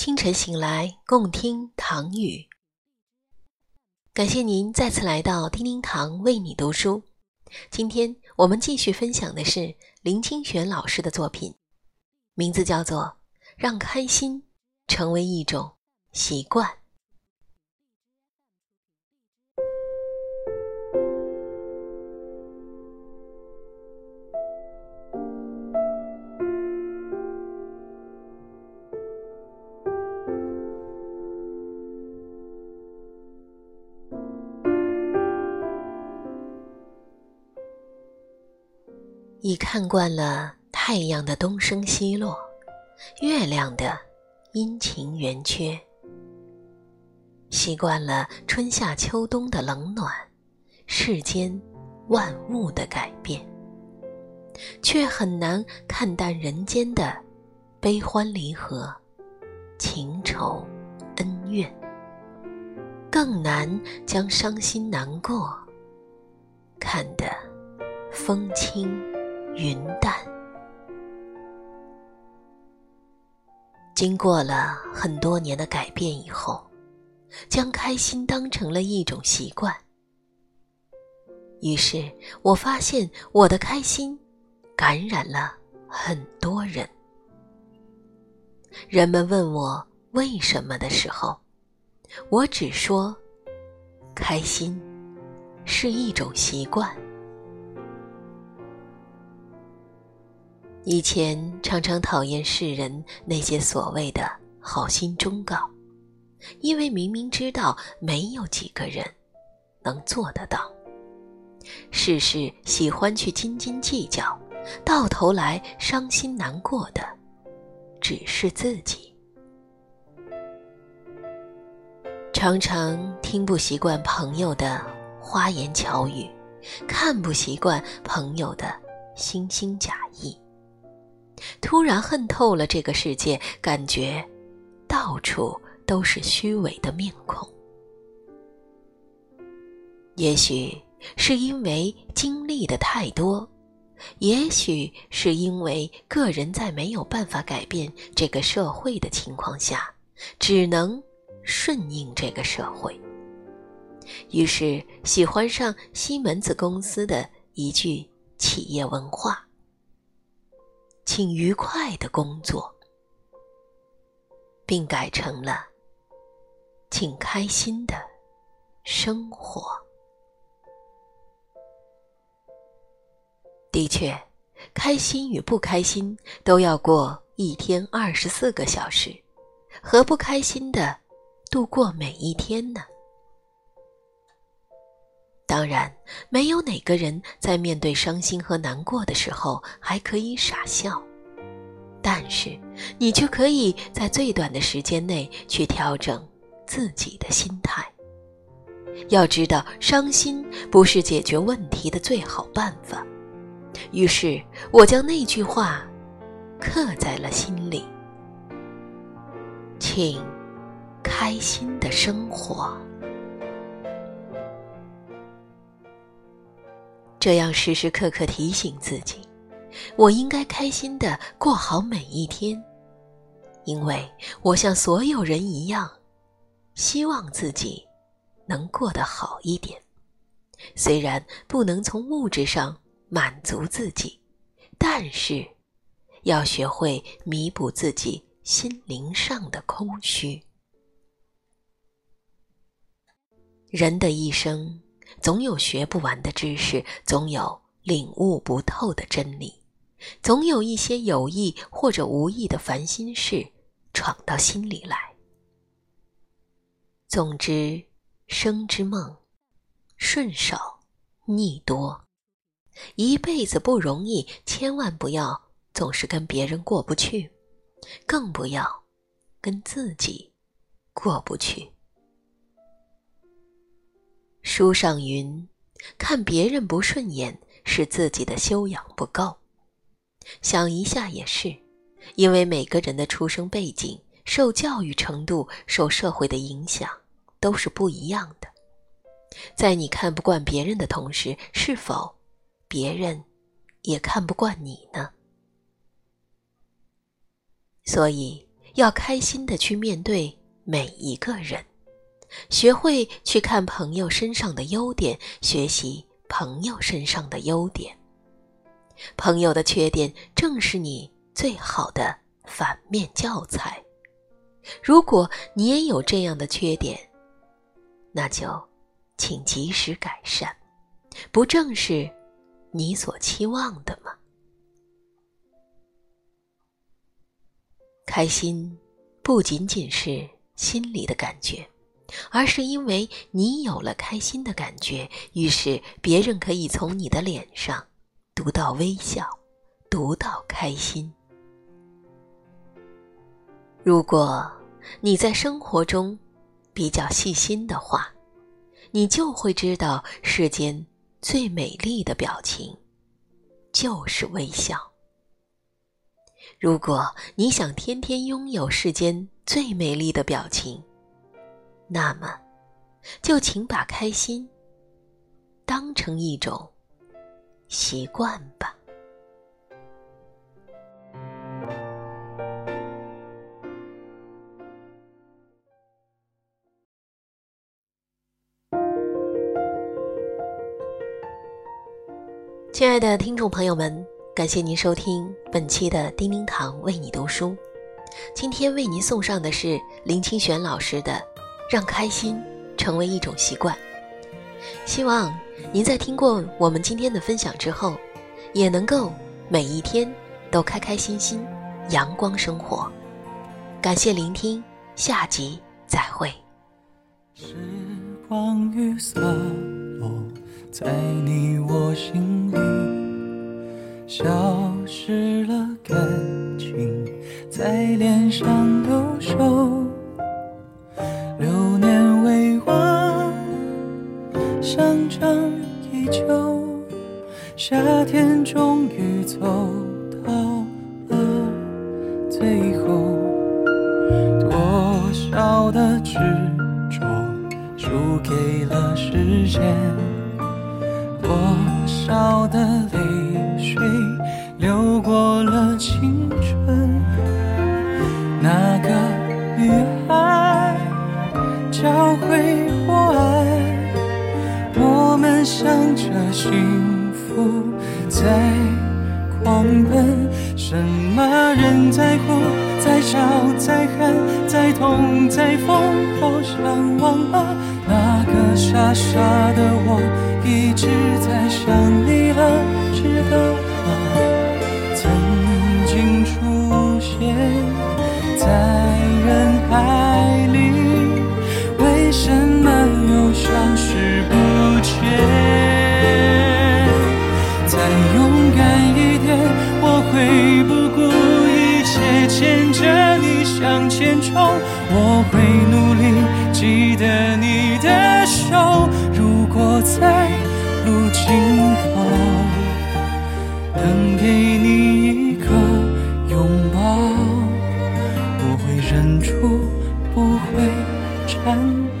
清晨醒来，共听唐语。感谢您再次来到叮叮堂为你读书。今天我们继续分享的是林清玄老师的作品，名字叫做《让开心成为一种习惯》。看惯了太阳的东升西落，月亮的阴晴圆缺，习惯了春夏秋冬的冷暖，世间万物的改变，却很难看淡人间的悲欢离合、情仇恩怨，更难将伤心难过看得风轻。云淡，经过了很多年的改变以后，将开心当成了一种习惯。于是我发现，我的开心感染了很多人。人们问我为什么的时候，我只说：开心是一种习惯。以前常常讨厌世人那些所谓的好心忠告，因为明明知道没有几个人能做得到。事事喜欢去斤斤计较，到头来伤心难过的只是自己。常常听不习惯朋友的花言巧语，看不习惯朋友的惺惺假意。突然恨透了这个世界，感觉到处都是虚伪的面孔。也许是因为经历的太多，也许是因为个人在没有办法改变这个社会的情况下，只能顺应这个社会。于是喜欢上西门子公司的一句企业文化。请愉快的工作，并改成了“请开心的生活”。的确，开心与不开心都要过一天二十四个小时，何不开心的度过每一天呢？当然，没有哪个人在面对伤心和难过的时候还可以傻笑，但是你却可以在最短的时间内去调整自己的心态。要知道，伤心不是解决问题的最好办法。于是我将那句话刻在了心里，请开心的生活。这样时时刻刻提醒自己，我应该开心的过好每一天，因为我像所有人一样，希望自己能过得好一点。虽然不能从物质上满足自己，但是要学会弥补自己心灵上的空虚。人的一生。总有学不完的知识，总有领悟不透的真理，总有一些有意或者无意的烦心事闯到心里来。总之，生之梦，顺少逆多，一辈子不容易，千万不要总是跟别人过不去，更不要跟自己过不去。书上云：“看别人不顺眼，是自己的修养不够。”想一下也是，因为每个人的出生背景、受教育程度、受社会的影响都是不一样的。在你看不惯别人的同时，是否别人也看不惯你呢？所以，要开心的去面对每一个人，学会去看朋友身上的优点，学习朋友身上的优点。朋友的缺点正是你最好的反面教材。如果你也有这样的缺点，那就请及时改善，不正是你所期望的吗？开心不仅仅是心里的感觉，而是因为你有了开心的感觉，于是别人可以从你的脸上读到微笑，读到开心。如果你在生活中比较细心的话，你就会知道世间最美丽的表情就是微笑。如果你想天天拥有世间最美丽的表情，那么，就请把开心当成一种习惯吧。亲爱的听众朋友们。感谢您收听本期的叮叮堂为你读书。今天为您送上的是林清玄老师的《让开心成为一种习惯》。希望您在听过我们今天的分享之后，也能够每一天都开开心心、阳光生活。感谢聆听，下集再会。时光雨洒落在你我心里。消失了间，多少的泪。水流过了青春，那个女孩教会我爱，我们向着幸福在狂奔。什么人在哭，在笑，在喊，在痛，在疯，好想忘了傻傻的我，一直在想你了。值得吗？曾经出现在人海里，为什么又消失不见？再勇敢一点，我会不顾一切牵着你向前冲。我会努力记得人。